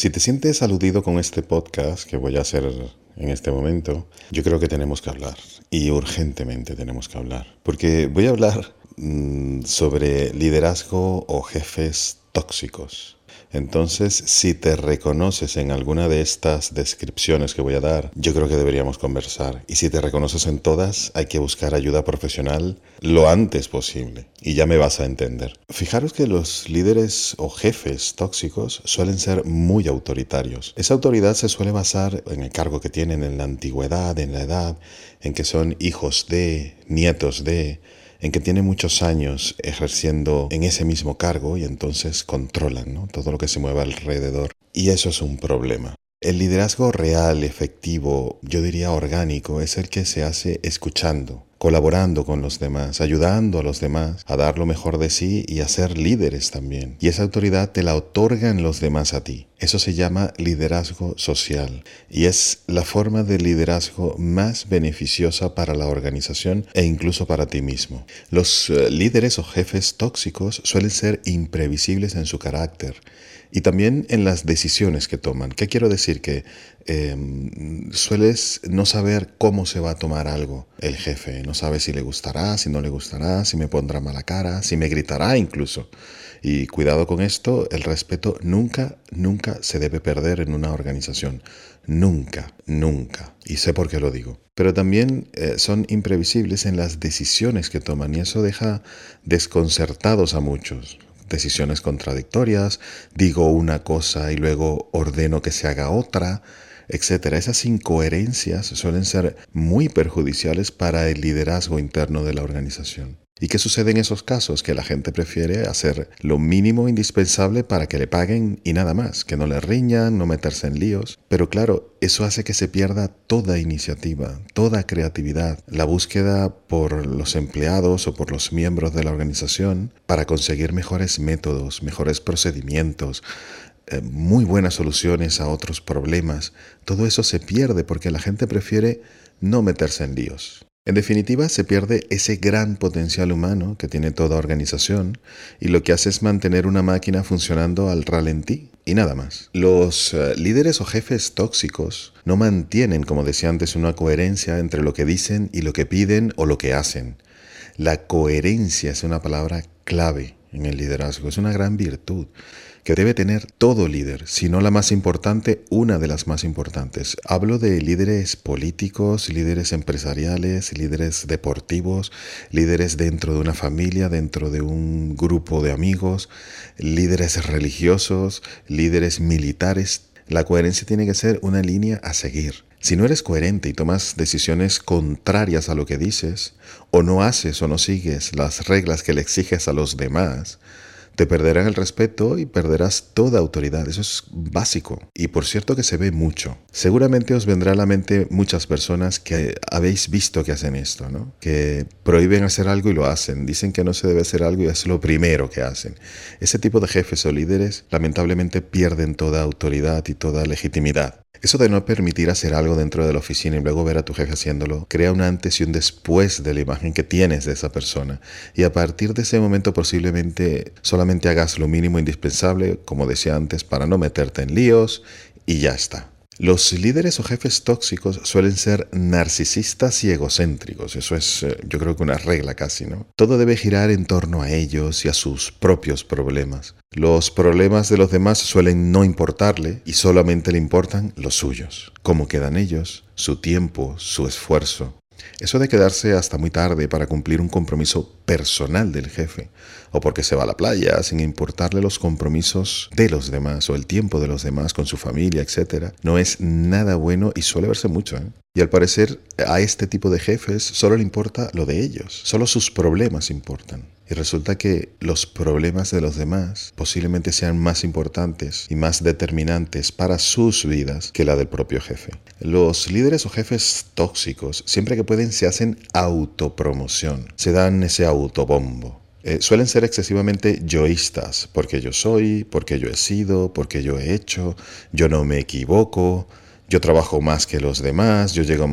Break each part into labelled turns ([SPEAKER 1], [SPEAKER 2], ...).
[SPEAKER 1] Si te sientes aludido con este podcast que voy a hacer en este momento, yo creo que tenemos que hablar y urgentemente tenemos que hablar. Porque voy a hablar mm, sobre liderazgo o jefes tóxicos. Entonces, si te reconoces en alguna de estas descripciones que voy a dar, yo creo que deberíamos conversar. Y si te reconoces en todas, hay que buscar ayuda profesional lo antes posible. Y ya me vas a entender. Fijaros que los líderes o jefes tóxicos suelen ser muy autoritarios. Esa autoridad se suele basar en el cargo que tienen, en la antigüedad, en la edad, en que son hijos de, nietos de, en que tiene muchos años ejerciendo en ese mismo cargo y entonces controlan todo lo que se mueve alrededor. Y eso es un problema. El liderazgo real, efectivo, yo diría orgánico, es el que se hace escuchando, colaborando con los demás, ayudando a los demás a dar lo mejor de sí y a ser líderes también. Y esa autoridad te la otorgan los demás a ti. Eso se llama liderazgo social y es la forma de liderazgo más beneficiosa para la organización e incluso para ti mismo. Los eh, líderes o jefes tóxicos suelen ser imprevisibles en su carácter y también en las decisiones que toman. ¿Qué quiero decir? Que em, sueles no saber cómo se va a tomar algo el jefe. No sabe si le gustará, si no le gustará, si me pondrá mala cara, si me gritará incluso. Y cuidado con esto, el respeto nunca, nunca se debe perder en una organización. Nunca, nunca. Y sé por qué lo digo. Pero también eh, son imprevisibles en las decisiones que toman y eso deja desconcertados a muchos decisiones contradictorias, digo una cosa y luego ordeno que se haga otra, etc. Esas incoherencias suelen ser muy perjudiciales para el liderazgo interno de la organización. ¿Y qué sucede en esos casos? Que la gente prefiere hacer lo mínimo indispensable para que le paguen y nada más, que no le riñan, no meterse en líos. Pero claro, eso hace que se pierda toda iniciativa, toda creatividad, la búsqueda por los empleados o por los miembros de la organización para conseguir mejores métodos, mejores procedimientos, eh, muy buenas soluciones a otros problemas. Todo eso se pierde porque la gente prefiere no meterse en líos. En definitiva, se pierde ese gran potencial humano que tiene toda organización y lo que hace es mantener una máquina funcionando al ralentí y nada más. Los eh, líderes o jefes tóxicos no mantienen, como decía antes, una coherencia entre lo que dicen y lo que piden o lo que hacen. La coherencia es una palabra clave en el liderazgo, es una gran virtud que debe tener todo líder, si no la más importante, una de las más importantes. Hablo de líderes políticos, líderes empresariales, líderes deportivos, líderes dentro de una familia, dentro de un grupo de amigos, líderes religiosos, líderes militares. La coherencia tiene que ser una línea a seguir. Si no eres coherente y tomas decisiones contrarias a lo que dices, o no haces o no sigues las reglas que le exiges a los demás, te perderán el respeto y perderás toda autoridad. Eso es básico. Y por cierto que se ve mucho. Seguramente os vendrá a la mente muchas personas que habéis visto que hacen esto, ¿no? Que prohíben hacer algo y lo hacen. Dicen que no se debe hacer algo y es lo primero que hacen. Ese tipo de jefes o líderes lamentablemente pierden toda autoridad y toda legitimidad. Eso de no permitir hacer algo dentro de la oficina y luego ver a tu jefe haciéndolo, crea un antes y un después de la imagen que tienes de esa persona. Y a partir de ese momento posiblemente solamente hagas lo mínimo indispensable, como decía antes, para no meterte en líos y ya está. Los líderes o jefes tóxicos suelen ser narcisistas y egocéntricos. Eso es, eh, yo creo que una regla casi, ¿no? Todo debe girar en torno a ellos y a sus propios problemas. Los problemas de los demás suelen no importarle y solamente le importan los suyos. Cómo quedan ellos, su tiempo, su esfuerzo. Eso de quedarse hasta muy tarde para cumplir un compromiso personal del jefe, o porque se va a la playa sin importarle los compromisos de los demás o el tiempo de los demás con su familia, etc., no es nada bueno y suele verse mucho. ¿eh? Y al parecer a este tipo de jefes solo le importa lo de ellos, solo sus problemas importan. Y resulta que los problemas de los demás posiblemente sean más importantes y más determinantes para sus vidas que la del propio jefe. Los líderes o jefes tóxicos, siempre que pueden, se hacen autopromoción, se dan ese autobombo. Eh, suelen ser excesivamente yoístas, porque yo soy, porque yo he sido, porque yo he hecho, yo no me equivoco, yo trabajo más que los demás, yo llego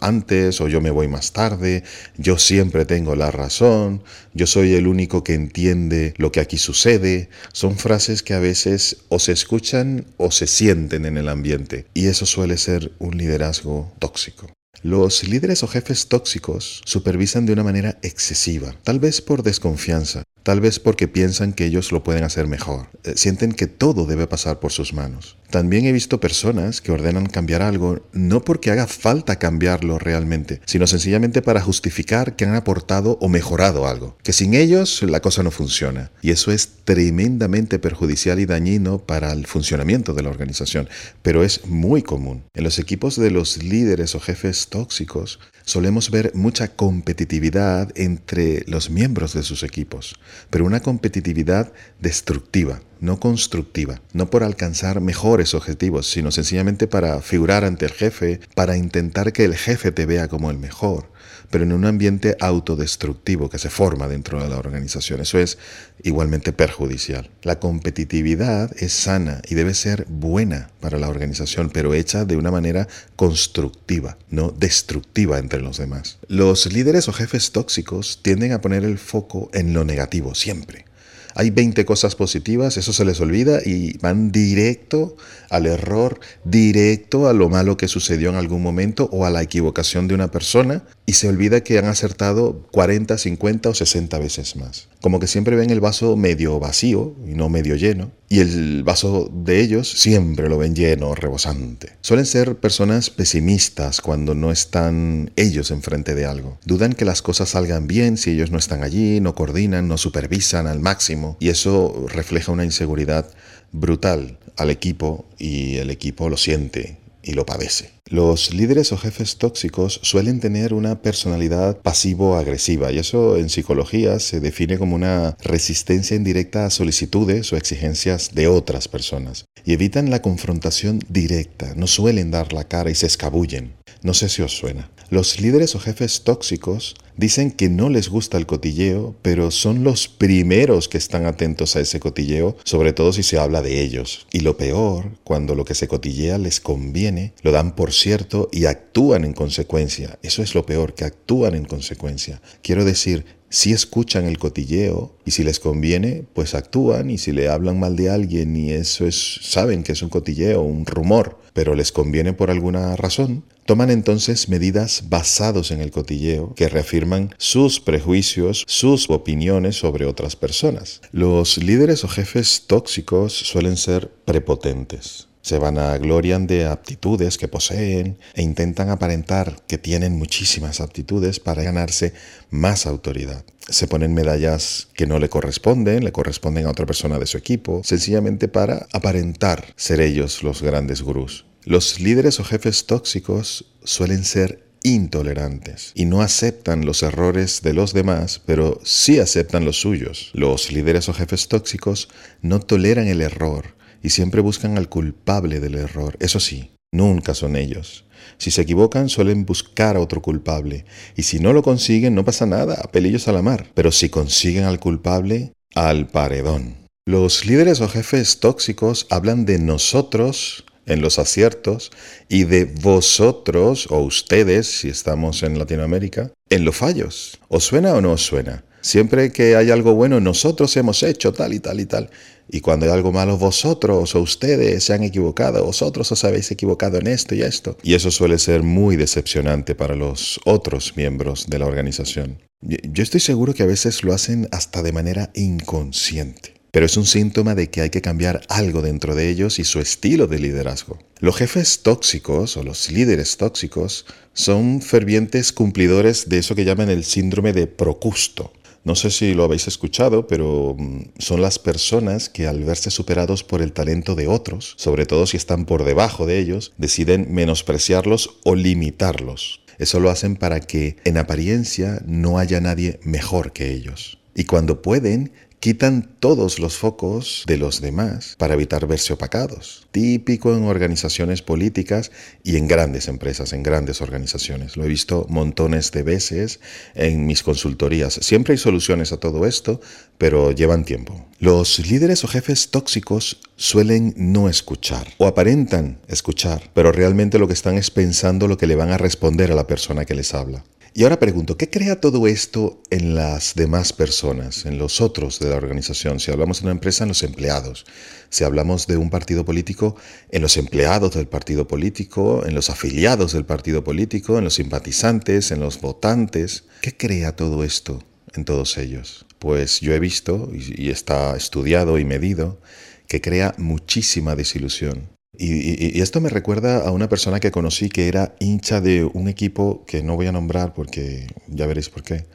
[SPEAKER 1] antes o yo me voy más tarde, yo siempre tengo la razón, yo soy el único que entiende lo que aquí sucede. Son frases que a veces o se escuchan o se sienten en el ambiente y eso suele ser un liderazgo tóxico. Los líderes o jefes tóxicos supervisan de una manera excesiva, tal vez por desconfianza, tal vez porque piensan que ellos lo pueden hacer mejor, eh, sienten que todo debe pasar por sus manos. También he visto personas que ordenan cambiar algo no porque haga falta cambiarlo realmente, sino sencillamente para justificar que han aportado o mejorado algo, que sin ellos la cosa no funciona. Y eso es tremendamente perjudicial y dañino para el funcionamiento de la organización, pero es muy común. En los equipos de los líderes o jefes tóxicos solemos ver mucha competitividad entre los miembros de sus equipos, pero una competitividad destructiva, no constructiva, no por alcanzar mejores objetivos, sino sencillamente para figurar ante el jefe, para intentar que el jefe te vea como el mejor, pero en un ambiente autodestructivo que se forma dentro de la organización. Eso es igualmente perjudicial. La competitividad es sana y debe ser buena para la organización, pero hecha de una manera constructiva, no destructiva entre los demás. Los líderes o jefes tóxicos tienden a poner el foco en lo negativo siempre hay 20 cosas positivas, eso se les olvida y van directo al error, directo a lo malo que sucedió en algún momento o a la equivocación de una persona y se olvida que han acertado 40, 50 o 60 veces más. Como que siempre ven el vaso medio vacío y no medio lleno, y el vaso de ellos siempre lo ven lleno, rebosante. Suelen ser personas pesimistas cuando no están ellos enfrente de algo. Dudan que las cosas salgan bien si ellos no están allí, no coordinan, no supervisan al máximo, y eso refleja una inseguridad brutal al equipo y el equipo lo siente y lo padece. Los líderes o jefes tóxicos suelen tener una personalidad pasivo-agresiva y eso en psicología se define como una resistencia indirecta a solicitudes o exigencias de otras personas y evitan la confrontación directa, no suelen dar la cara y se escabullen. No sé si os suena. Los líderes o jefes tóxicos dicen que no les gusta el cotilleo, pero son los primeros que están atentos a ese cotilleo, sobre todo si se habla de ellos. Y lo peor, cuando lo que se cotillea les conviene, lo dan por cierto y actúan en consecuencia. Eso es lo peor, que actúan en consecuencia. Quiero decir, si escuchan el cotilleo y si les conviene, pues actúan y si le hablan mal de alguien y eso es, saben que es un cotilleo, un rumor, pero les conviene por alguna razón, toman entonces medidas basados en el cotilleo que reafirman sus prejuicios, sus opiniones sobre otras personas. Los líderes o jefes tóxicos suelen ser prepotentes se vanaglorian de aptitudes que poseen e intentan aparentar que tienen muchísimas aptitudes para ganarse más autoridad. Se ponen medallas que no le corresponden, le corresponden a otra persona de su equipo, sencillamente para aparentar ser ellos los grandes gurús. Los líderes o jefes tóxicos suelen ser intolerantes y no aceptan los errores de los demás, pero sí aceptan los suyos. Los líderes o jefes tóxicos no toleran el error, y siempre buscan al culpable del error. Eso sí, nunca son ellos. Si se equivocan, suelen buscar a otro culpable, y si no lo consiguen, no pasa nada, pelillos a la mar. Pero si consiguen al culpable, al paredón. Los líderes o jefes tóxicos hablan de nosotros en los aciertos y de vosotros o ustedes, si estamos en Latinoamérica, en los fallos. ¿Os suena o no os suena? Siempre que hay algo bueno, nosotros hemos hecho tal y tal y tal. Y cuando hay algo malo, vosotros o ustedes se han equivocado, vosotros os habéis equivocado en esto y esto. Y eso suele ser muy decepcionante para los otros miembros de la organización. Yo estoy seguro que a veces lo hacen hasta de manera inconsciente pero es un síntoma de que hay que cambiar algo dentro de ellos y su estilo de liderazgo. Los jefes tóxicos o los líderes tóxicos son fervientes cumplidores de eso que llaman el síndrome de Procusto. No sé si lo habéis escuchado, pero mm, son las personas que al verse superados por el talento de otros, sobre todo si están por debajo de ellos, deciden menospreciarlos o limitarlos. Eso lo hacen para que en apariencia no haya nadie mejor que ellos. Y cuando pueden, quitan todos los focos de los demás para evitar verse opacados. Típico en organizaciones políticas y en grandes empresas, en grandes organizaciones. Lo he visto montones de veces en mis consultorías. Siempre hay soluciones a todo esto, pero llevan tiempo. Los líderes o jefes tóxicos suelen no escuchar o aparentan escuchar, pero realmente lo que están es pensando lo que le van a responder a la persona que les habla. Y ahora pregunto, ¿qué crea todo esto en las demás personas, en los otros de la organización? Si hablamos de una empresa, en los empleados. Si hablamos de un partido político, en los empleados del partido político, en los afiliados del partido político, en los simpatizantes, en los votantes. ¿Qué crea todo esto en todos ellos? Pues yo he visto, y, está estudiado y medido, que crea muchísima desilusión y, esto me recuerda a una persona que conocí que era hincha de un equipo que no voy a nombrar porque ya veréis por qué.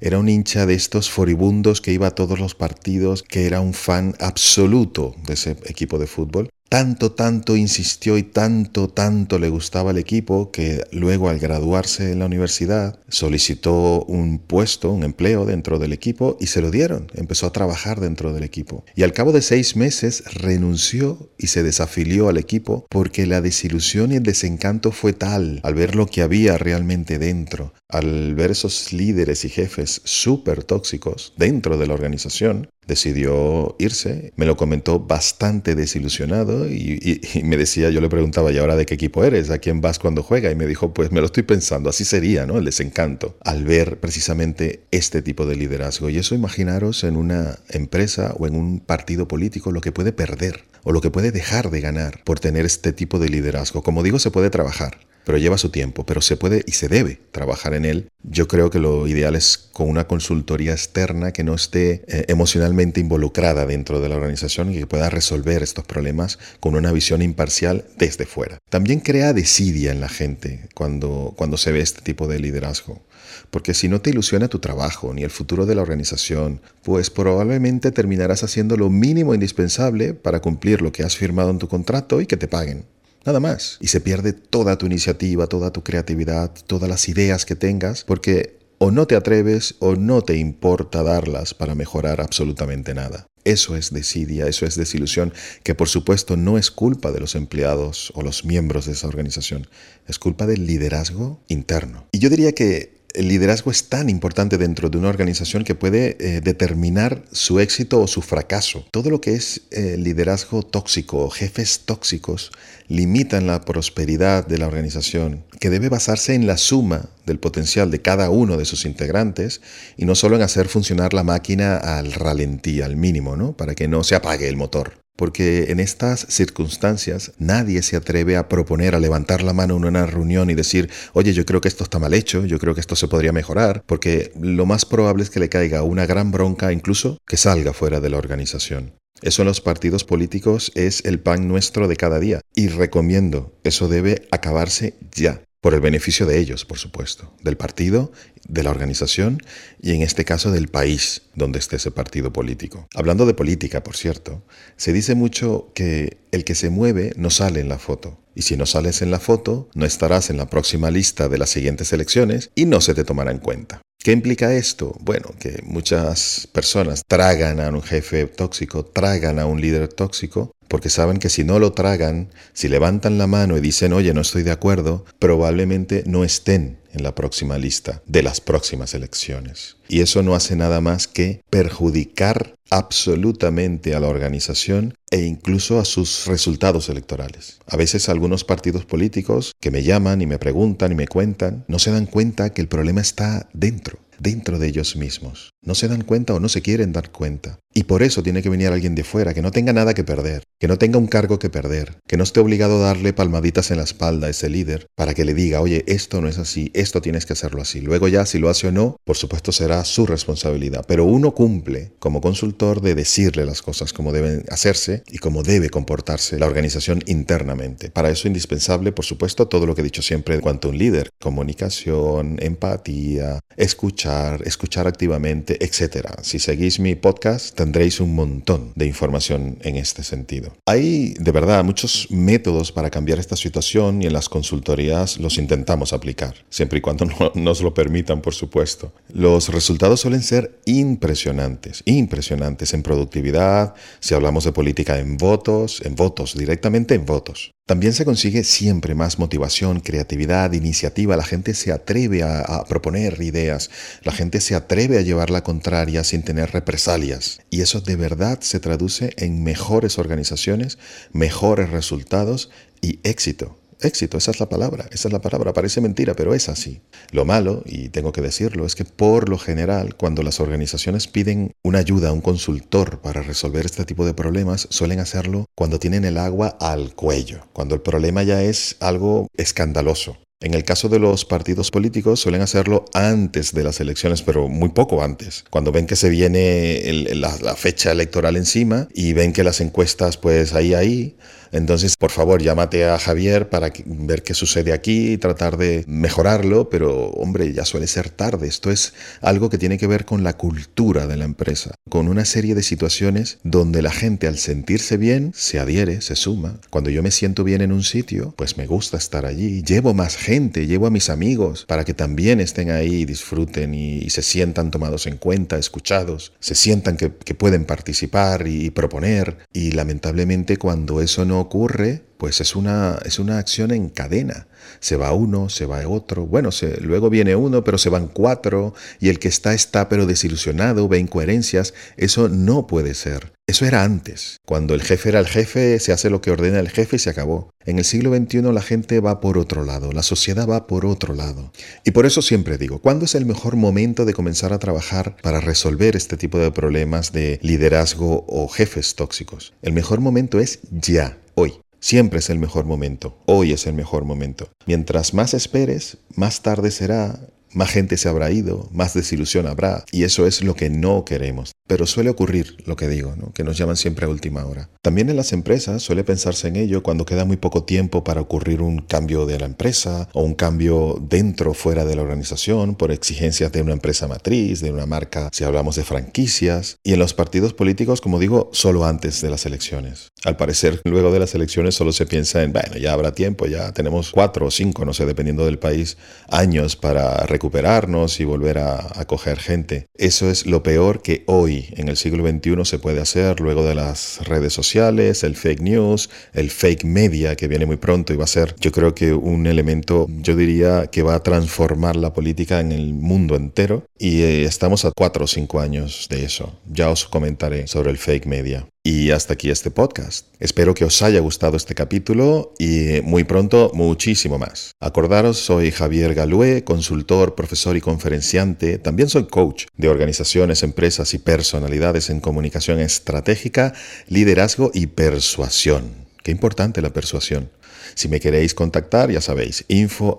[SPEAKER 1] Era un hincha de estos foribundos que iba a todos los partidos, que era un fan absoluto de ese equipo de fútbol tanto, tanto insistió y tanto, tanto le gustaba el equipo que luego al graduarse en la universidad solicitó un puesto, un empleo dentro del equipo y se lo dieron. Empezó a trabajar dentro del equipo. Y al cabo de seis meses renunció y se desafilió al equipo porque la desilusión y el desencanto fue tal al ver lo que había realmente dentro, al ver esos líderes y jefes súper tóxicos dentro de la organización, decidió irse. Me lo comentó bastante desilusionado y, me decía, yo le preguntaba, ¿y ahora de qué equipo eres? ¿A quién vas cuando juega? Y me dijo, pues me lo estoy pensando, así sería, ¿no? El desencanto al ver precisamente este tipo de liderazgo. Y eso imaginaros en una empresa o en un partido político lo que puede perder o lo que puede dejar de ganar por tener este tipo de liderazgo. Como digo, se puede trabajar pero lleva su tiempo, pero se puede y se debe trabajar en él. Yo creo que lo ideal es con una consultoría externa que no esté eh, emocionalmente involucrada dentro de la organización y que pueda resolver estos problemas con una visión imparcial desde fuera. También crea desidia en la gente cuando, cuando se ve este tipo de liderazgo. Porque si no te ilusiona tu trabajo ni el futuro de la organización, pues probablemente terminarás haciendo lo mínimo indispensable para cumplir lo que has firmado en tu contrato y que te paguen. Nada más. Y se pierde toda tu iniciativa, toda tu creatividad, todas las ideas que tengas, porque o no te atreves o no te importa darlas para mejorar absolutamente nada. Eso es desidia, eso es desilusión, que por supuesto no es culpa de los empleados o los miembros de esa organización, es culpa del liderazgo interno. Y yo diría que el liderazgo es tan importante dentro de una organización que puede eh, determinar su éxito o su fracaso. Todo lo que es eh, liderazgo tóxico o jefes tóxicos limitan la prosperidad de la organización, que debe basarse en la suma del potencial de cada uno de sus integrantes y no solo en hacer funcionar la máquina al ralentí, al mínimo, ¿no? para que no se apague el motor porque en estas circunstancias nadie se atreve a proponer, a levantar la mano en una reunión y decir, oye, yo creo que esto está mal hecho, yo creo que esto se podría mejorar, porque lo más probable es que le caiga una gran bronca, incluso que salga fuera de la organización. Eso en los partidos políticos es el pan nuestro de cada día y recomiendo, eso debe acabarse ya por el beneficio de ellos, por supuesto, del partido, de la organización y en este caso del país donde esté ese partido político. Hablando de política, por cierto, se dice mucho que el que se mueve no sale en la foto. Y si no sales en la foto, no estarás en la próxima lista de las siguientes elecciones y no se te tomará en cuenta. ¿Qué implica esto? Bueno, que muchas personas tragan a un jefe tóxico, tragan a un líder tóxico, porque saben que si no lo tragan, si levantan la mano y dicen, oye, no estoy de acuerdo, probablemente no estén en la próxima lista de las próximas elecciones. Y eso no hace nada más que perjudicar absolutamente a la organización e incluso a sus resultados electorales. A veces algunos partidos políticos que me llaman y me preguntan y me cuentan no se dan cuenta que el problema está dentro, dentro de ellos mismos. No se dan cuenta o no se quieren dar cuenta. Y por eso tiene que venir alguien de fuera que no tenga nada que perder, que no tenga un cargo que perder, que no esté obligado a darle palmaditas en la espalda a ese líder para que le diga, oye, esto no es así, esto tienes que hacerlo así. Luego ya si lo hace o no, por supuesto será su responsabilidad. Pero uno cumple como consultor de decirle las cosas como deben hacerse y cómo debe comportarse la organización internamente. Para eso indispensable, por supuesto, todo lo que he dicho siempre en cuanto a un líder. Comunicación, empatía, escuchar, escuchar activamente, etc. Si seguís mi podcast, tendréis un montón de información en este sentido. Hay de verdad muchos métodos para cambiar esta situación y en las consultorías los intentamos aplicar. Siempre y cuando no, nos lo permitan, por supuesto. Los resultados suelen ser impresionantes, impresionantes en productividad, si hablamos de política en votos, en votos, directamente en votos. También se consigue siempre más motivación, creatividad, iniciativa. La gente se atreve a, a, proponer ideas, la gente se atreve a llevar la contraria sin tener represalias. Y eso de verdad se traduce en mejores organizaciones, mejores resultados y éxito. Éxito, esa es la palabra, esa es la palabra, parece mentira, pero es así. Lo malo, y tengo que decirlo, es que por lo general, cuando las organizaciones piden una ayuda, un consultor para resolver este tipo de problemas, suelen hacerlo cuando tienen el agua al cuello, cuando el problema ya es algo escandaloso. En el caso de los partidos políticos suelen hacerlo antes de las elecciones, pero muy poco antes. Cuando ven que se viene la, fecha electoral encima y ven que las encuestas pues ahí, ahí, entonces, por favor, llámate a Javier para ver qué sucede aquí y tratar de mejorarlo, pero hombre, ya suele ser tarde. Esto es algo que tiene que ver con la cultura de la empresa, con una serie de situaciones donde la gente al sentirse bien se adhiere, se suma. Cuando yo me siento bien en un sitio, pues me gusta estar allí. Llevo más gente, llevo a mis amigos para que también estén ahí y disfruten y, se sientan tomados en cuenta, escuchados, se sientan que, pueden participar y, proponer. Y lamentablemente cuando eso ocurre, pues es una, es una acción en cadena. Se va uno, se va otro, bueno, luego viene uno, pero se van cuatro, y el que está está pero desilusionado, ve incoherencias. Eso no puede ser. Eso era antes. Cuando el jefe era el jefe, se hace lo que ordena el jefe y se acabó. En el siglo XXI la gente va por otro lado, la sociedad va por otro lado. Y por eso siempre digo, ¿cuándo es el mejor momento de comenzar a trabajar para resolver este tipo de problemas de liderazgo o jefes tóxicos? El mejor momento es ya, hoy. Siempre es el mejor momento, hoy es el mejor momento. Mientras más esperes, más tarde será, más gente se habrá ido, más desilusión habrá, y eso es lo que no queremos. Pero suele ocurrir lo que digo, que nos llaman siempre a última hora. También en las empresas suele pensarse en ello cuando queda muy poco tiempo para ocurrir un cambio de la empresa o un cambio dentro o fuera de la organización por exigencias de una empresa matriz, de una marca, si hablamos de franquicias. Y en los partidos políticos, como digo, solo antes de las elecciones. Al parecer, luego de las elecciones solo se piensa en, bueno, ya habrá tiempo, ya tenemos cuatro o cinco, no sé, dependiendo del país, años para recuperarnos y volver a acoger gente. Eso es lo peor que hoy en el siglo XXI se puede hacer luego de las redes sociales, el fake news, el fake media que viene muy pronto y va a ser yo creo que un elemento, yo diría que va a transformar la política en el mundo entero y eh, estamos a cuatro o cinco años de eso. Ya os comentaré sobre el fake media. Y hasta aquí este podcast. Espero que os haya gustado este capítulo y muy pronto muchísimo más. Acordaros, soy Javier Galué, consultor, profesor y conferenciante. También soy coach de organizaciones, empresas y personalidades en comunicación estratégica, liderazgo y persuasión. Qué importante la persuasión. Si me queréis contactar, ya sabéis, info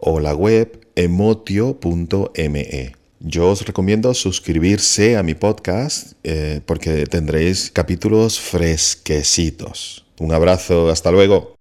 [SPEAKER 1] o la web emotio.me. Yo os recomiendo suscribirse a mi podcast eh, porque tendréis capítulos fresquecitos. Un abrazo, hasta luego.